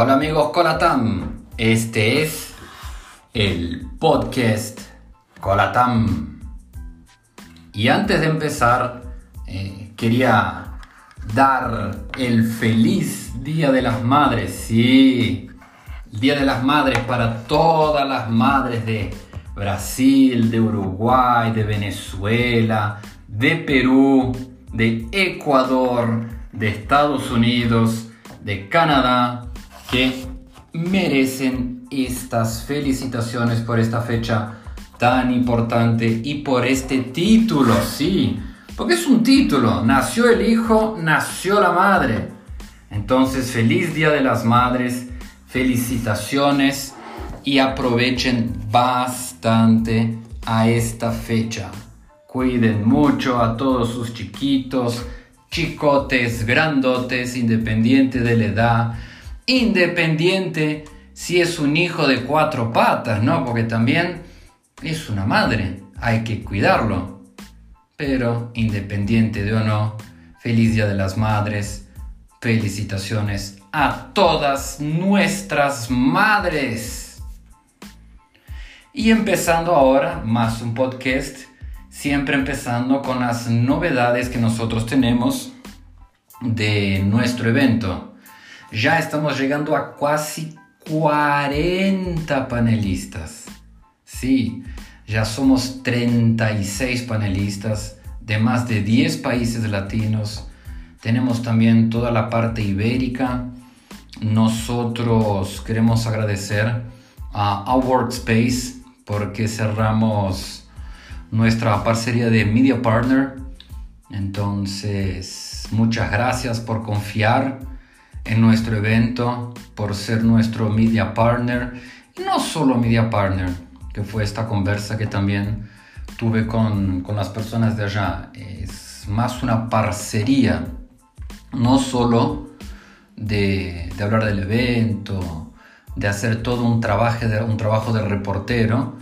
Hola amigos Colatam, este es el podcast Colatam. Y antes de empezar, eh, quería dar el feliz Día de las Madres, sí, Día de las Madres para todas las madres de Brasil, de Uruguay, de Venezuela, de Perú, de Ecuador, de Estados Unidos, de Canadá, que merecen estas felicitaciones por esta fecha tan importante y por este título, sí, porque es un título, nació el hijo, nació la madre. Entonces, feliz Día de las Madres, felicitaciones y aprovechen bastante a esta fecha. Cuiden mucho a todos sus chiquitos, chicotes, grandotes, independiente de la edad independiente si es un hijo de cuatro patas, ¿no? Porque también es una madre, hay que cuidarlo. Pero independiente de o no, feliz Día de las Madres, felicitaciones a todas nuestras madres. Y empezando ahora, más un podcast, siempre empezando con las novedades que nosotros tenemos de nuestro evento ya estamos llegando a casi 40 panelistas. Sí, ya somos 36 panelistas de más de 10 países latinos. Tenemos también toda la parte ibérica. Nosotros queremos agradecer a Our Space porque cerramos nuestra parcería de Media Partner. Entonces, muchas gracias por confiar en nuestro evento por ser nuestro media partner. No solo media partner, que fue esta conversa que también tuve con, con las personas de allá. Es más una parcería, no solo de, de hablar del evento, de hacer todo un trabajo de, un trabajo de reportero,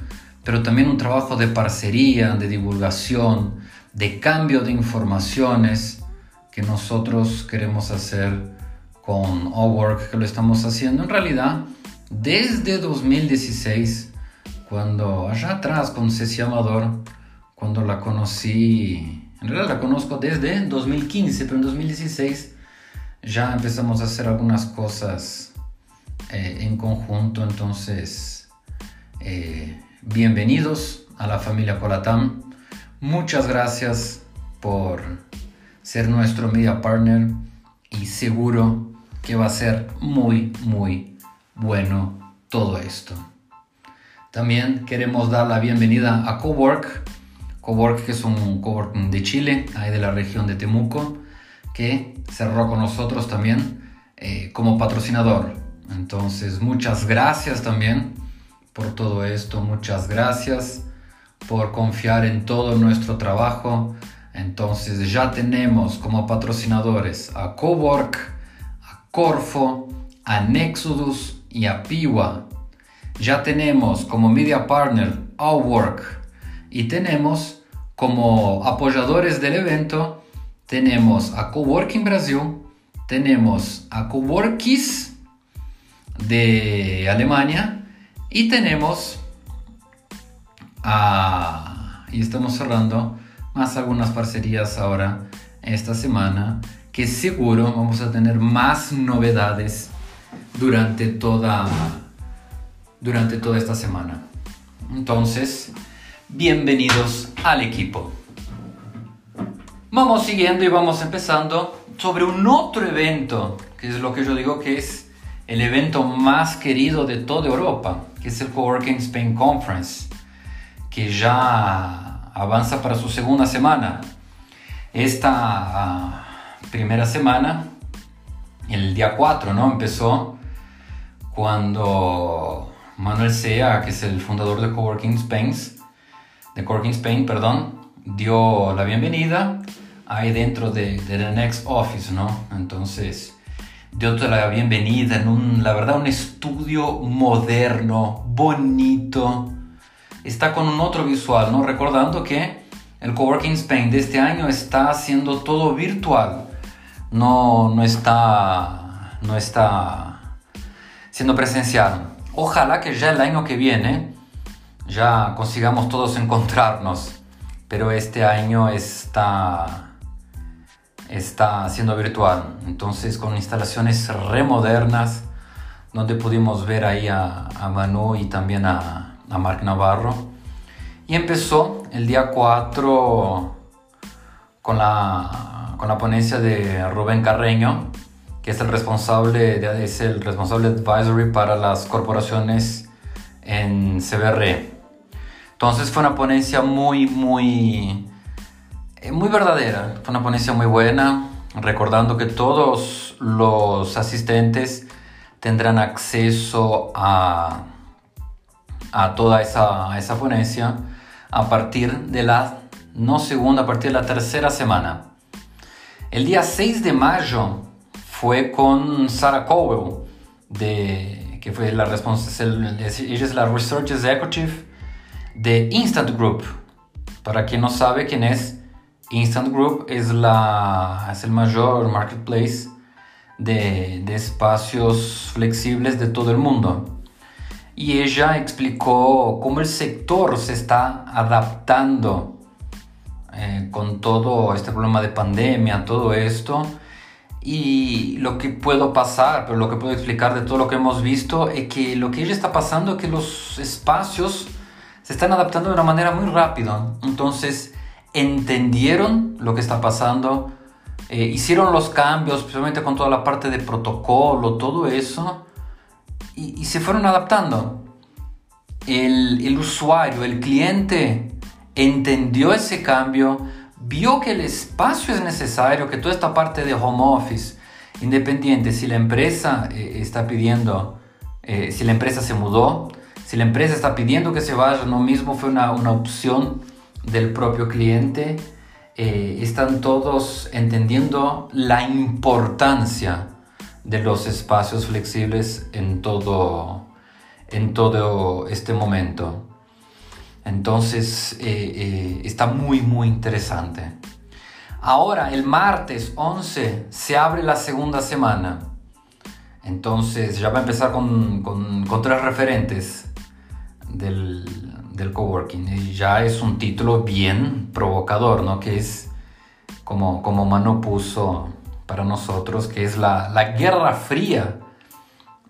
pero también un trabajo de parcería, de divulgación, de cambio de informaciones que nosotros queremos hacer con Work que lo estamos haciendo. En realidad desde 2016, cuando allá atrás con Ceci Amador, cuando la conocí, en realidad la conozco desde 2015, pero en 2016 ya empezamos a hacer algunas cosas eh, en conjunto, entonces eh, bienvenidos a la familia Colatam, muchas gracias por ser nuestro media partner y seguro que va a ser muy, muy bueno todo esto. También queremos dar la bienvenida a Cowork, Cowork que es un cowork de Chile, ahí de la región de Temuco, que cerró con nosotros también eh, como patrocinador. Entonces, muchas gracias también por todo esto, muchas gracias por confiar en todo nuestro trabajo. Entonces, ya tenemos como patrocinadores a Cowork, Corfo, a Nexodus y a Piwa. Ya tenemos como media partner Outwork y tenemos como apoyadores del evento tenemos a Coworking Brasil, tenemos a Coworkis de Alemania y tenemos a y estamos cerrando más algunas parcerías ahora esta semana que seguro vamos a tener más novedades durante toda, durante toda esta semana. Entonces, bienvenidos al equipo. Vamos siguiendo y vamos empezando sobre un otro evento, que es lo que yo digo que es el evento más querido de toda Europa, que es el Coworking Spain Conference, que ya avanza para su segunda semana. Esta primera semana, el día 4, ¿no? Empezó cuando Manuel Sea, que es el fundador de Coworking Spain, de Coworking Spain, perdón, dio la bienvenida ahí dentro de, de The Next Office, ¿no? Entonces, dio la bienvenida en un, la verdad, un estudio moderno, bonito. Está con un otro visual, ¿no? Recordando que el Coworking Spain de este año está haciendo todo virtual no, no está, no está siendo presencial. Ojalá que ya el año que viene ya consigamos todos encontrarnos, pero este año está, está siendo virtual, entonces con instalaciones remodernas, donde pudimos ver ahí a, a Manu y también a, a Mark Navarro. Y empezó el día 4 con la, con la ponencia de Rubén Carreño, que es el responsable, de, es el responsable advisory para las corporaciones en CBR. Entonces fue una ponencia muy, muy, eh, muy verdadera, fue una ponencia muy buena, recordando que todos los asistentes tendrán acceso a, a toda esa, esa ponencia a partir de la, no segunda, a partir de la tercera semana. El día 6 de mayo fue con Sarah Cowell, de, que fue la responsable, ella es la Research Executive de Instant Group. Para quien no sabe quién es, Instant Group es, la, es el mayor marketplace de, de espacios flexibles de todo el mundo. Y ella explicó cómo el sector se está adaptando eh, con todo este problema de pandemia, todo esto y lo que puedo pasar, pero lo que puedo explicar de todo lo que hemos visto es que lo que ella está pasando es que los espacios se están adaptando de una manera muy rápida. Entonces entendieron lo que está pasando, eh, hicieron los cambios, especialmente con toda la parte de protocolo, todo eso, y, se fueron adaptando. El usuario, el cliente, entendió ese cambio, vio que el espacio es necesario, que toda esta parte de home office, independiente, si la empresa eh, está pidiendo, eh, si la empresa se mudó, si la empresa está pidiendo que se vaya, no mismo fue una, una opción del propio cliente, eh, están todos entendiendo la importancia de los espacios flexibles en todo, en todo este momento. Entonces eh, eh, está muy, muy interesante. Ahora, el martes 11 se abre la segunda semana. Entonces ya va a empezar con, con, tres referentes del, del, coworking. Y ya es un título bien provocador, ¿no? Que es como, como Mano puso para nosotros, que es la, la guerra fría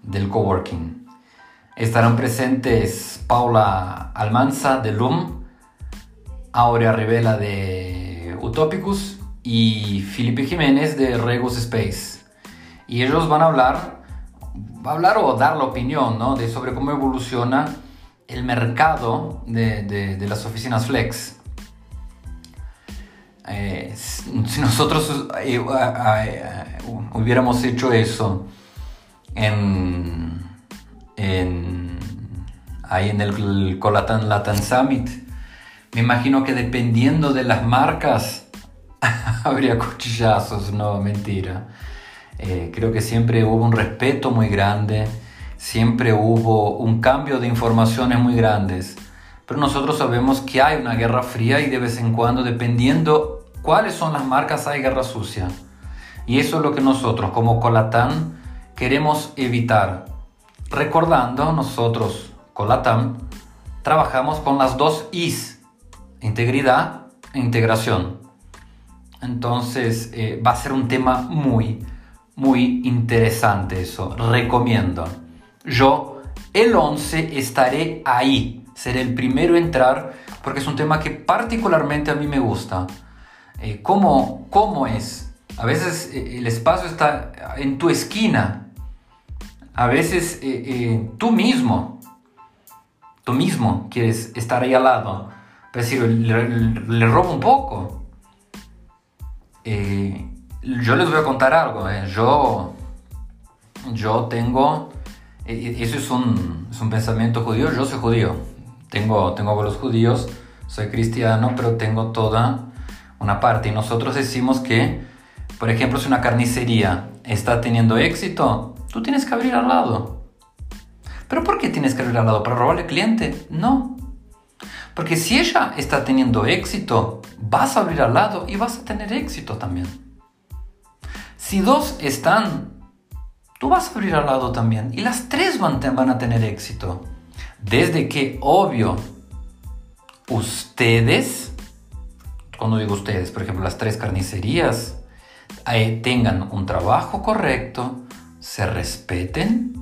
del coworking. Estarán presentes Paula Almanza de LUM, Aurea Rivela de Utopicus y Felipe Jiménez de Regus Space. Y ellos van a hablar, va a hablar o dar la opinión ¿no? de sobre cómo evoluciona el mercado de, de, las oficinas flex. Eh, si nosotros eh, eh, hubiéramos hecho eso en en, ahí en el Colatan Latin Summit. Me imagino que dependiendo de las marcas habría cuchillazos, no, mentira. Eh, creo que siempre hubo un respeto muy grande, siempre hubo un cambio de informaciones muy grandes. Pero nosotros sabemos que hay una guerra fría y de vez en cuando, dependiendo cuáles son las marcas, hay guerra sucia. Y eso es lo que nosotros como Colatán queremos evitar. Recordando, nosotros con la TAM trabajamos con las dos Is, integridad e integración. Entonces eh, va a ser un tema muy, muy interesante eso. Recomiendo. Yo el 11 estaré ahí. Seré el primero en entrar porque es un tema que particularmente a mí me gusta. Eh, ¿cómo, ¿Cómo es? A veces eh, el espacio está en tu esquina a veces eh, eh, tú mismo, tú mismo quieres estar ahí al lado, pero si le, robo un poco. Eh, yo les voy a contar algo, yo, yo tengo, eso es un, es un, pensamiento judío, yo soy judío, tengo, tengo abuelos judíos, soy cristiano, pero tengo toda una parte. Y nosotros decimos que, por ejemplo, si una carnicería está teniendo éxito, Tú tienes que abrir al lado. ¿Pero por qué tienes que abrir al lado? ¿Para robarle cliente? No. Porque si ella está teniendo éxito, vas a abrir al lado y vas a tener éxito también. Si dos están tú vas a abrir al lado también. Y las tres van, a tener éxito. Desde que, obvio, ustedes, cuando digo ustedes, por ejemplo, las tres carnicerías, eh, tengan un trabajo correcto, se respeten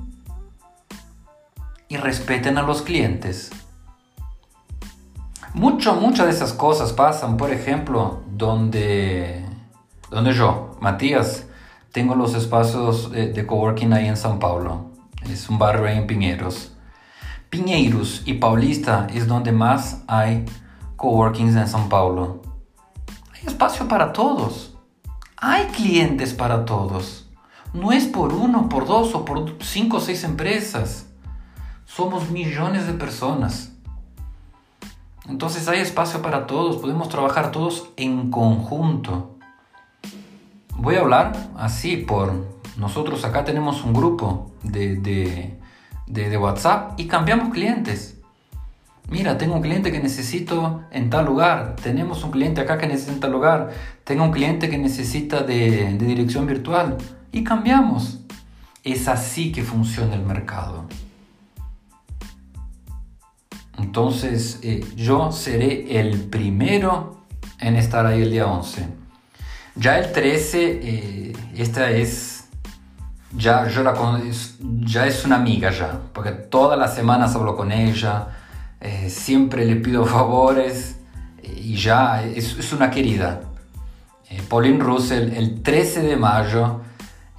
y respeten a los clientes. Mucho, muchas de esas cosas pasan, por ejemplo, donde, donde yo, Matías, tengo los espacios de, coworking ahí en San Paulo. Es un barrio ahí en Piñeros. Piñeiros y Paulista es donde más hay coworkings en San Paulo. Hay espacio para todos. Hay clientes para todos. No es por uno, por dos o por cinco o seis empresas. Somos millones de personas. Entonces hay espacio para todos, podemos trabajar todos en conjunto. Voy a hablar así por... Nosotros acá tenemos un grupo de, de, WhatsApp y cambiamos clientes. Mira, tengo un cliente que necesito en tal lugar. Tenemos un cliente acá que necesita en tal lugar. Tengo un cliente que necesita de, de dirección virtual. Y cambiamos. Es así que funciona el mercado. Entonces eh, yo seré el primero en estar ahí el día 11. Ya el 13, eh, esta es, ya, yo la, ya es una amiga ya, porque todas las semanas hablo con ella, eh, siempre le pido favores y ya es, es una querida. Pauline Russell, el 13 de mayo,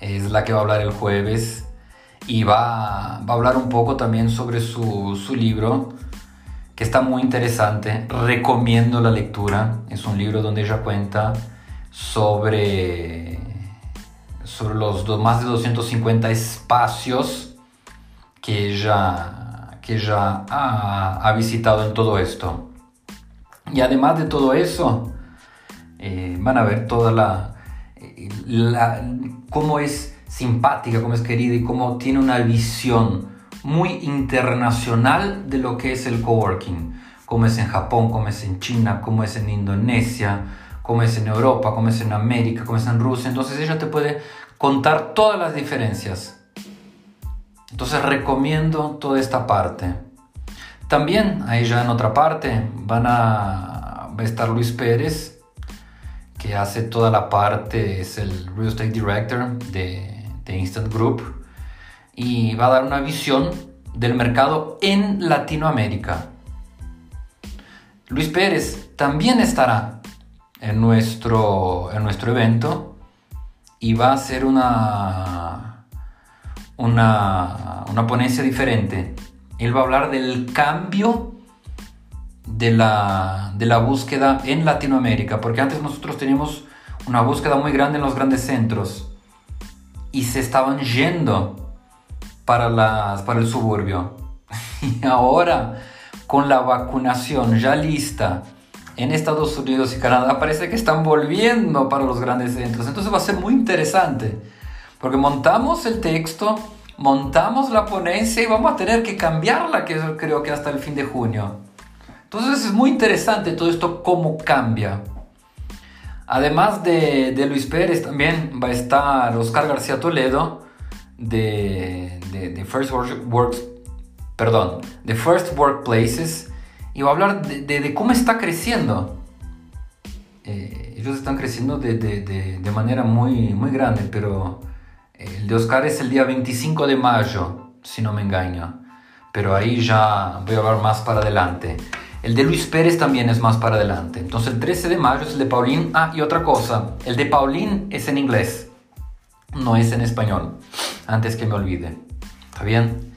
es la que va a hablar el jueves y va, va a hablar un poco también sobre su, su libro que está muy interesante. Recomiendo la lectura. Es un libro donde ella cuenta sobre, sobre los más de 250 espacios que ella, que ella ha, visitado en todo esto. Y además de todo eso, eh, van a ver toda la, cómo es simpática, cómo es querida y cómo tiene una visión muy internacional de lo que es el coworking, como es en Japón, como es en China, como es en Indonesia, como es en Europa, como es en América, como es en Rusia. Entonces ella te puede contar todas las diferencias. Entonces recomiendo toda esta parte. También ahí ya en otra parte van va a estar Luis Pérez, que hace toda la parte, es el Real Estate Director de, de Instant Group y va a dar una visión del mercado en Latinoamérica. Luis Pérez también estará en nuestro, en nuestro evento y va a hacer una, una, una ponencia diferente. Él va a hablar del cambio de la, de la búsqueda en Latinoamérica, porque antes nosotros teníamos una búsqueda muy grande en los grandes centros y se estaban yendo para, las, para el suburbio. Y ahora, con la vacunación ya lista en Estados Unidos y Canadá, parece que están volviendo para los grandes centros. Entonces va a ser muy interesante, porque montamos el texto, montamos la ponencia y vamos a tener que cambiarla, que creo que hasta el fin de junio. Entonces es muy interesante todo esto, cómo cambia. Además de, de Luis Pérez, también va a estar Oscar García Toledo, de, de, First Works, perdón, de First Workplaces y voy a hablar de, de cómo está creciendo. Eh, ellos están creciendo de, manera muy, muy grande, pero el de Oscar es el día 25 de mayo, si no me engaño. Pero ahí ya voy a hablar más para adelante. El de Luis Pérez también es más para adelante. Entonces el 13 de mayo es el de Paulín. Ah, y otra cosa, el de Paulín es en inglés, no es en español antes que me olvide. ¿Está bien?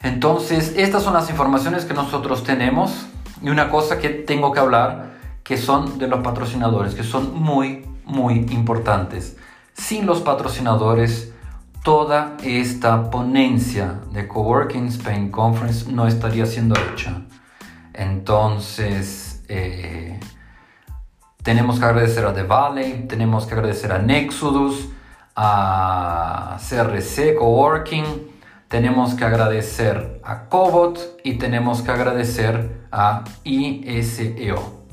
Entonces, estas son las informaciones que nosotros tenemos. Y una cosa que tengo que hablar, que son de los patrocinadores, que son muy, muy importantes. Sin los patrocinadores, toda esta ponencia de Coworking Spain Conference no estaría siendo hecha. Entonces, eh, tenemos que agradecer a The Valley, tenemos que agradecer a Nexudus, a CRC Coworking, tenemos que agradecer a Cobot y tenemos que agradecer a ISEO.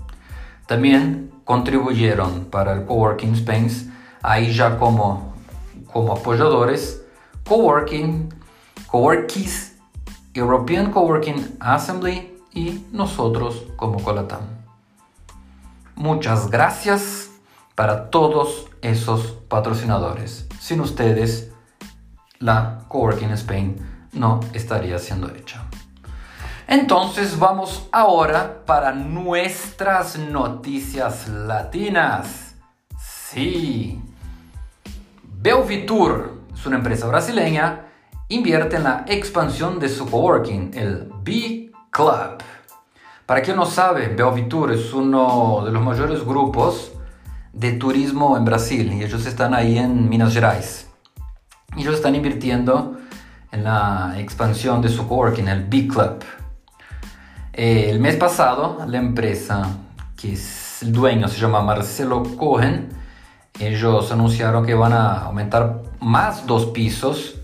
También contribuyeron para el Coworking Space, ahí ya como, como apoyadores, Coworking, Coworkies, European Coworking Assembly y nosotros como Colatam. Muchas gracias para todos esos patrocinadores. Sin ustedes, la Coworking Spain no estaría siendo hecha. Entonces vamos ahora para nuestras noticias latinas. Sí. Belvitur es una empresa brasileña, invierte en la expansión de su coworking, el B Club. Para quien no sabe, Belvitur es uno de los mayores grupos de turismo en Brasil y ellos están ahí en Minas Gerais. Ellos están invirtiendo en la expansión de su coworking, el B Club. Eh, el mes pasado, la empresa, que es el dueño se llama Marcelo Cohen, ellos anunciaron que van a aumentar más dos pisos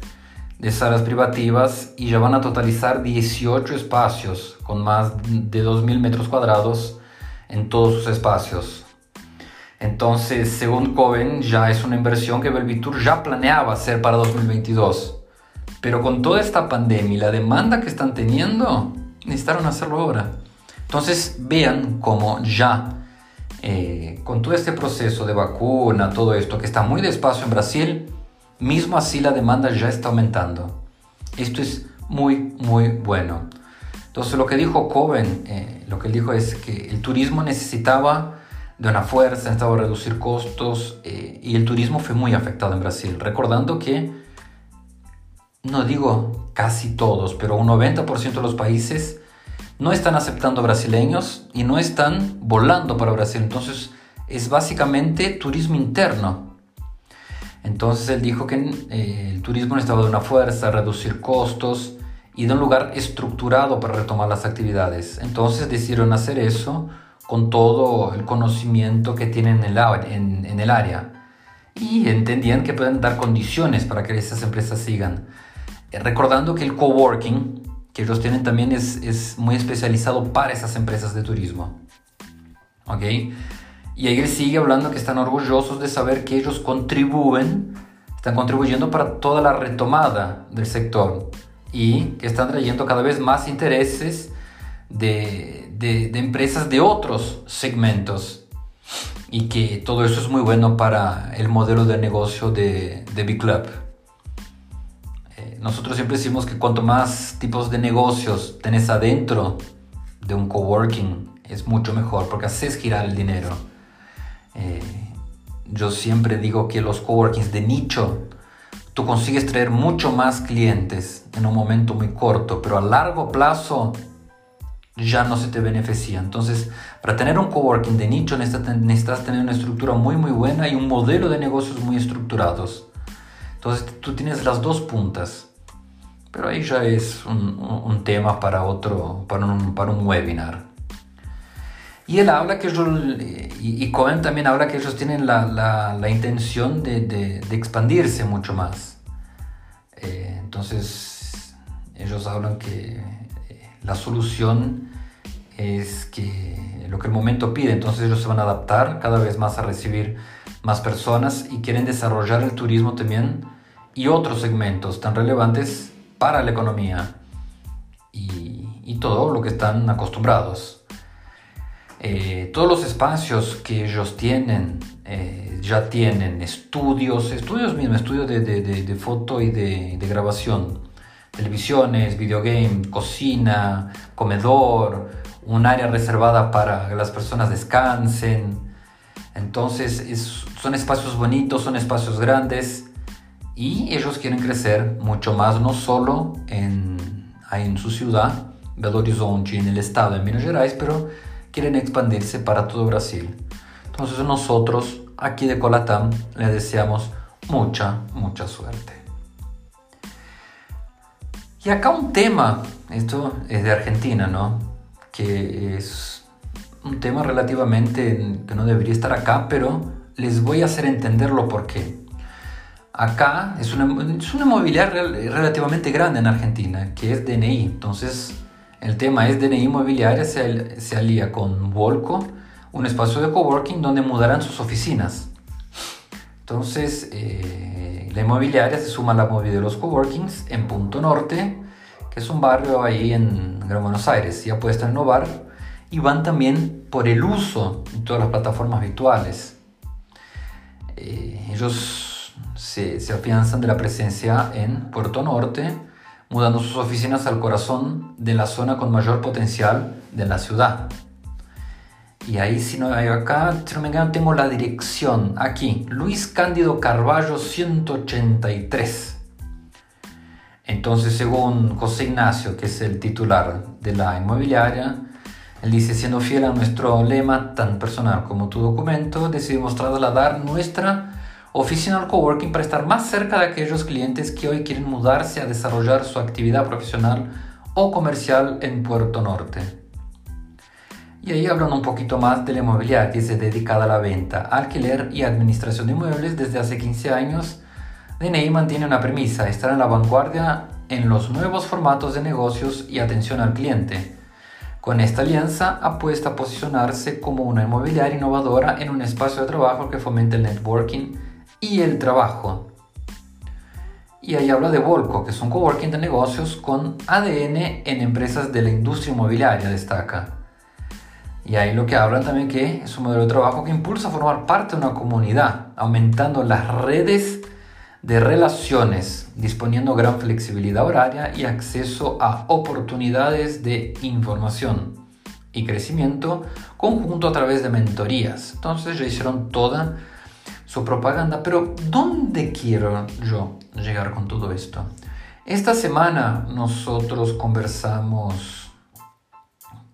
de salas privativas y ya van a totalizar 18 espacios con más de 2.000 metros cuadrados en todos sus espacios. Entonces, según Cohen, ya es una inversión que Belvitur ya planeaba hacer para 2022. Pero con toda esta pandemia y la demanda que están teniendo, necesitaron hacerlo ahora. Entonces vean cómo ya eh, con todo este proceso de vacuna, todo esto que está muy despacio en Brasil, mismo así la demanda ya está aumentando. Esto es muy, muy bueno. Entonces lo que dijo Coven, eh, lo que él dijo es que el turismo necesitaba de una fuerza, necesitaba reducir costos eh, y el turismo fue muy afectado en Brasil. Recordando que no digo casi todos, pero un 90% de los países no están aceptando brasileños y no están volando para Brasil. Entonces es básicamente turismo interno. Entonces él dijo que eh, el turismo necesitaba de una fuerza, reducir costos y de un lugar estructurado para retomar las actividades. Entonces decidieron hacer eso con todo el conocimiento que tienen en el, en el área y entendían que pueden dar condiciones para que esas empresas sigan. Eh, recordando que el coworking que ellos tienen también es, es muy especializado para esas empresas de turismo. ¿Ok? Y ahí sigue hablando que están orgullosos de saber que ellos contribuyen, están contribuyendo para toda la retomada del sector y que están trayendo cada vez más intereses de, de, de empresas de otros segmentos y que todo eso es muy bueno para el modelo de negocio de, de Big Club nosotros siempre decimos que cuanto más tipos de negocios tenés adentro de un coworking, es mucho mejor porque haces girar el dinero. Eh, yo siempre digo que los coworkings de nicho, tú consigues traer mucho más clientes en un momento muy corto, pero a largo plazo ya no se te beneficia. Entonces, para tener un coworking de nicho necesitas tener una estructura muy muy buena y un modelo de negocios muy estructurados. Entonces, tú tienes las dos puntas. Pero ahí ya es un, tema para otro, para un, para un, webinar. Y él habla que ellos, y, Cohen también habla que ellos tienen la, la, la intención de, de, de, expandirse mucho más. Eh, entonces, ellos hablan que eh, la solución es que lo que el momento pide, entonces ellos se van a adaptar cada vez más a recibir más personas y quieren desarrollar el turismo también y otros segmentos tan relevantes para la economía y, todo lo que están acostumbrados. Eh, todos los espacios que ellos tienen eh, ya tienen estudios, estudios mismos, estudios de, de, foto y de, grabación, televisiones, videogame, cocina, comedor, un área reservada para que las personas descansen. Entonces son espacios bonitos, son espacios grandes y ellos quieren crecer mucho más, no solo en, en su ciudad, Belo Horizonte, en el estado de Minas Gerais, pero quieren expandirse para todo Brasil. Entonces nosotros aquí de Colatam les deseamos mucha, mucha suerte. Y acá un tema, esto es de Argentina, ¿no? Que es un tema relativamente que no debería estar acá, pero les voy a hacer entenderlo por qué. Acá es una, es una inmobiliaria relativamente grande en Argentina, que es DNI. Entonces, el tema es DNI Inmobiliaria se, se alía con Volco, un espacio de coworking donde mudarán sus oficinas. Entonces, eh, la inmobiliaria se suma a la movida de los coworkings en Punto Norte, que es un barrio ahí en Gran Buenos Aires, ya puede estar en Novar, y van también por el uso de todas las plataformas virtuales. Eh, ellos se, se afianzan de la presencia en Puerto Norte, mudando sus oficinas al corazón de la zona con mayor potencial de la ciudad. Y ahí, si no acá, si no me engaño, tengo la dirección aquí, Luis Cándido Carballo 183. Entonces, según José Ignacio, que es el titular de la inmobiliaria, él dice, siendo fiel a nuestro lema, tan personal como tu documento, decidimos trasladar nuestra oficina coworking para estar más cerca de aquellos clientes que hoy quieren mudarse a desarrollar su actividad profesional o comercial en Puerto Norte. Y ahí hablan un poquito más de la inmobiliaria que se dedicada a la venta, alquiler y administración de inmuebles desde hace 15 años. DNI mantiene una premisa, estar en la vanguardia en los nuevos formatos de negocios y atención al cliente. Con esta alianza apuesta a posicionarse como una inmobiliaria innovadora en un espacio de trabajo que fomente el networking y el trabajo. Y ahí habla de Volco, que es un coworking de negocios con ADN en empresas de la industria inmobiliaria, destaca. Y ahí lo que hablan también que es un modelo de trabajo que impulsa a formar parte de una comunidad, aumentando las redes de relaciones, disponiendo gran flexibilidad horaria y acceso a oportunidades de información y crecimiento conjunto a través de mentorías. Entonces ya hicieron toda su propaganda, pero ¿dónde quiero yo llegar con todo esto? Esta semana nosotros conversamos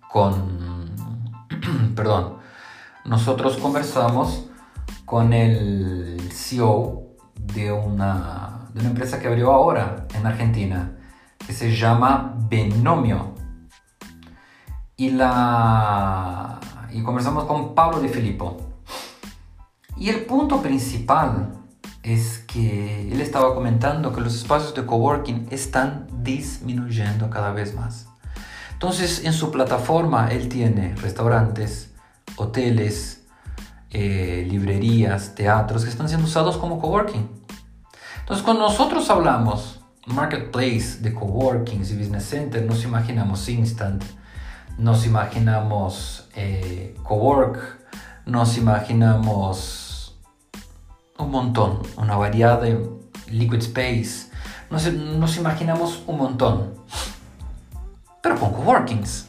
con perdón, nosotros conversamos con el CEO de una, de una empresa que abrió ahora en Argentina, que se llama Benomio. Y, la, y conversamos con Pablo Di Filippo. Y el punto principal es que él estaba comentando que los espacios de coworking están disminuyendo cada vez más. Entonces en su plataforma él tiene restaurantes, hoteles, eh, librerías, teatros que están siendo usados como coworking. Entonces cuando nosotros hablamos marketplace de coworkings y business center, nos imaginamos instant, nos imaginamos eh, cowork, nos imaginamos un montón, una variedad de liquid space, nos, imaginamos un montón pero con coworkings,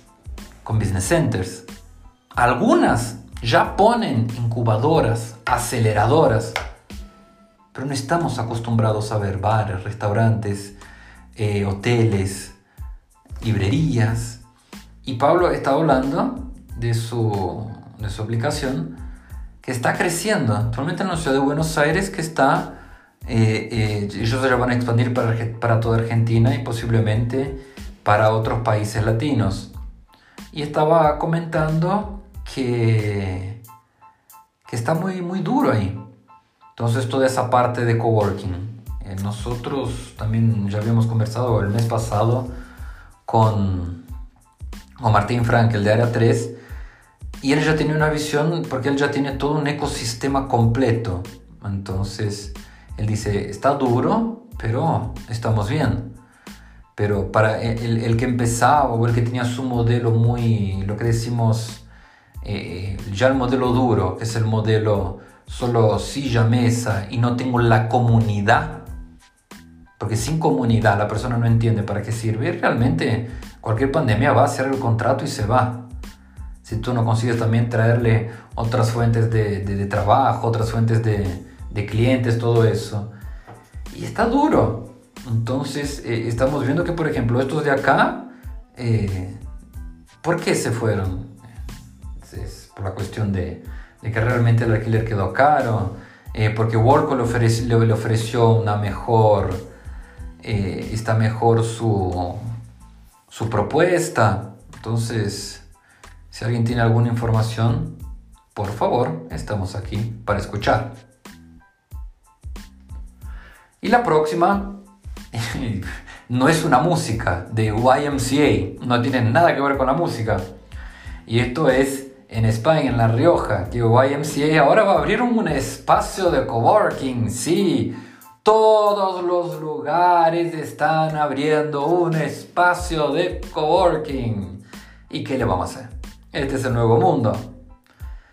con business centers. Algunas ya ponen incubadoras, aceleradoras, pero no estamos acostumbrados a ver bares, restaurantes, eh, hoteles, librerías. Y Pablo está hablando de su, de su aplicación que está creciendo. Actualmente en la ciudad de Buenos Aires que está, eh, eh, ellos ya van a expandir para, para toda Argentina y posiblemente para otros países latinos. Y estaba comentando que, que está muy, muy duro ahí. Entonces toda esa parte de coworking. Eh, nosotros también ya habíamos conversado el mes pasado con, con Martín Frank, el de Área 3, y él ya tiene una visión porque él ya tiene todo un ecosistema completo. Entonces, él dice, está duro, pero estamos bien pero para el, el, que empezaba o el que tenía su modelo muy, lo que decimos, eh, ya el modelo duro, que es el modelo solo silla, mesa y no tengo la comunidad, porque sin comunidad la persona no entiende para qué sirve, realmente cualquier pandemia va a hacer el contrato y se va. Si tú no consigues también traerle otras fuentes de, trabajo, otras fuentes de, clientes, todo eso. Y está duro, entonces, eh, estamos viendo que, por ejemplo, estos de acá, eh, ¿por qué se fueron? Es por la cuestión de, que realmente el alquiler quedó caro, eh, porque Worko le, le, ofreció una mejor, está mejor su, su propuesta. Entonces, si alguien tiene alguna información, por favor, estamos aquí para escuchar. Y la próxima no es una música de YMCA, no tiene nada que ver con la música. Y esto es en España, en La Rioja, que YMCA ahora va a abrir un espacio de coworking, sí. Todos los lugares están abriendo un espacio de coworking. ¿Y qué le vamos a hacer? Este es el nuevo mundo.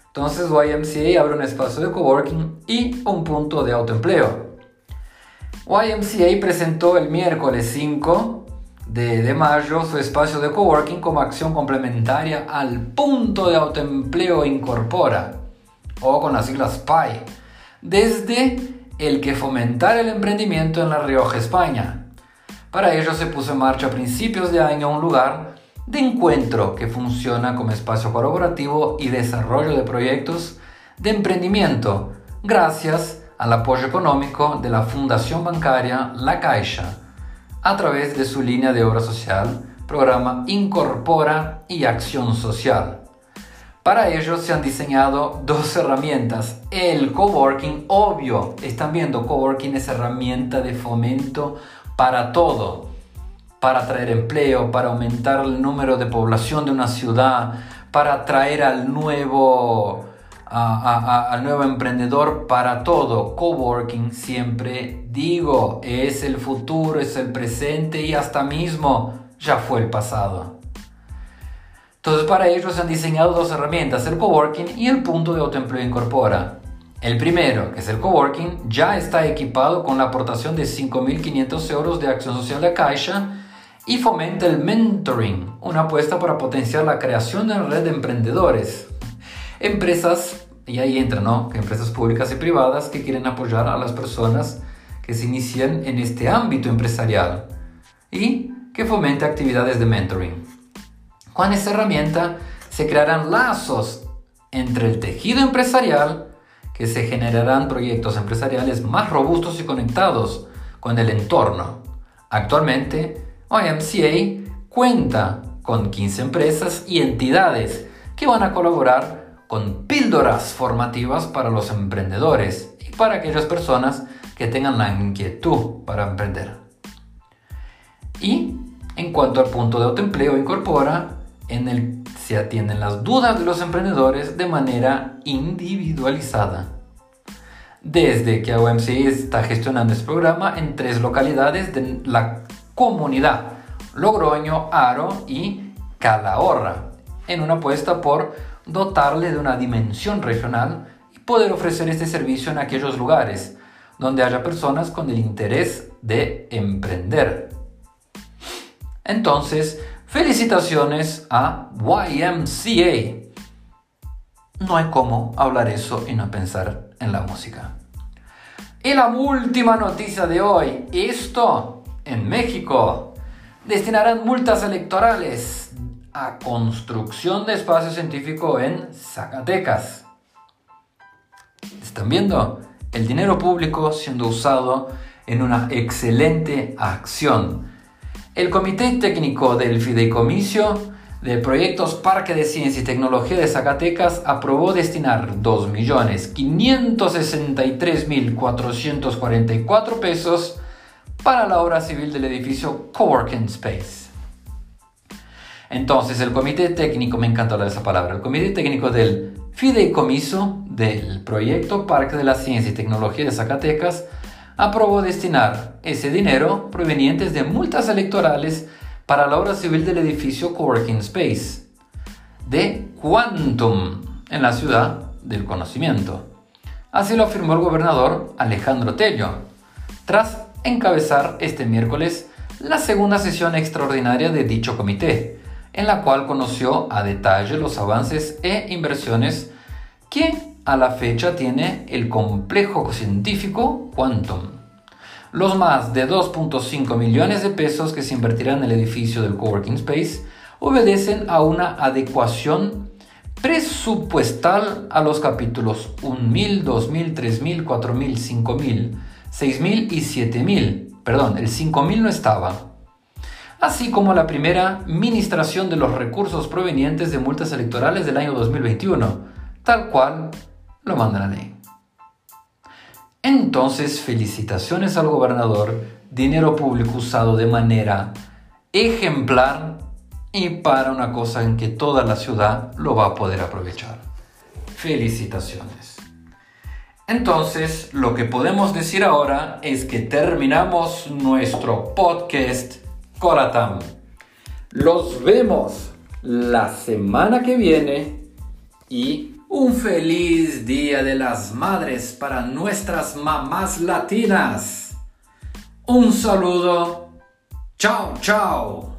Entonces YMCA abre un espacio de coworking y un punto de autoempleo. YMCA presentó el miércoles 5 de, mayo su espacio de coworking como acción complementaria al punto de autoempleo Incorpora, o con las siglas PI, desde el que fomentar el emprendimiento en La Rioja, España. Para ello se puso en marcha a principios de año un lugar de encuentro que funciona como espacio colaborativo y desarrollo de proyectos de emprendimiento gracias al apoyo económico de la Fundación Bancaria La Caixa a través de su línea de obra social, programa Incorpora y Acción Social. Para ello se han diseñado dos herramientas. El coworking, obvio, están viendo, coworking es herramienta de fomento para todo, para atraer empleo, para aumentar el número de población de una ciudad, para atraer al nuevo al nuevo emprendedor para todo. Coworking siempre digo, es el futuro, es el presente y hasta mismo ya fue el pasado. Entonces para ello se han diseñado dos herramientas, el coworking y el punto de autoempleo incorpora. El primero, que es el coworking, ya está equipado con la aportación de 5.500 euros de acción social de Caixa y fomenta el mentoring, una apuesta para potenciar la creación de una red de emprendedores. Empresas y ahí entran, ¿no? Empresas públicas y privadas que quieren apoyar a las personas que se inician en este ámbito empresarial y que fomente actividades de mentoring. Con esta herramienta se crearán lazos entre el tejido empresarial, que se generarán proyectos empresariales más robustos y conectados con el entorno. Actualmente, OMCA cuenta con 15 empresas y entidades que van a colaborar con píldoras formativas para los emprendedores y para aquellas personas que tengan la inquietud para emprender. Y en cuanto al punto de autoempleo, incorpora en el se atienden las dudas de los emprendedores de manera individualizada. Desde que AOMC está gestionando este programa en tres localidades de la comunidad, Logroño, Aro y Calahorra, en una apuesta por dotarle de una dimensión regional y poder ofrecer este servicio en aquellos lugares donde haya personas con el interés de emprender. Entonces, felicitaciones a YMCA. No hay cómo hablar eso y no pensar en la música. Y la última noticia de hoy, esto en México. Destinarán multas electorales a construcción de espacio científico en Zacatecas. ¿Están viendo? El dinero público siendo usado en una excelente acción. El Comité Técnico del Fideicomiso de Proyectos Parque de Ciencia y Tecnología de Zacatecas aprobó destinar 2.563.444 pesos para la obra civil del edificio Coworking Space. Entonces, el comité técnico, me de esa palabra, el comité técnico del fideicomiso del proyecto Parque de la Ciencia y Tecnología de Zacatecas aprobó destinar ese dinero provenientes de multas electorales para la obra civil del edificio Coworking Space de Quantum en la ciudad del conocimiento. Así lo afirmó el gobernador Alejandro Tello, tras encabezar este miércoles la segunda sesión extraordinaria de dicho comité, en la cual conoció a detalle los avances e inversiones que a la fecha tiene el complejo científico Quantum. Los más de 2.5 millones de pesos que se invertirán en el edificio del Coworking Space obedecen a una adecuación presupuestal a los capítulos 1000, 2000, 3000, 4000, 5000, 6000 y 7000. Perdón, el 5000 no estaba así como la primera ministración de los recursos provenientes de multas electorales del año 2021, tal cual lo manda la. Entonces, felicitaciones al gobernador, dinero público usado de manera ejemplar y para una cosa en que toda la ciudad lo va a poder aprovechar. Felicitaciones. Entonces, lo que podemos decir ahora es que terminamos nuestro podcast Coratam. Los vemos la semana que viene y un feliz Día de las Madres para nuestras mamás latinas. Un saludo. Chao, chao.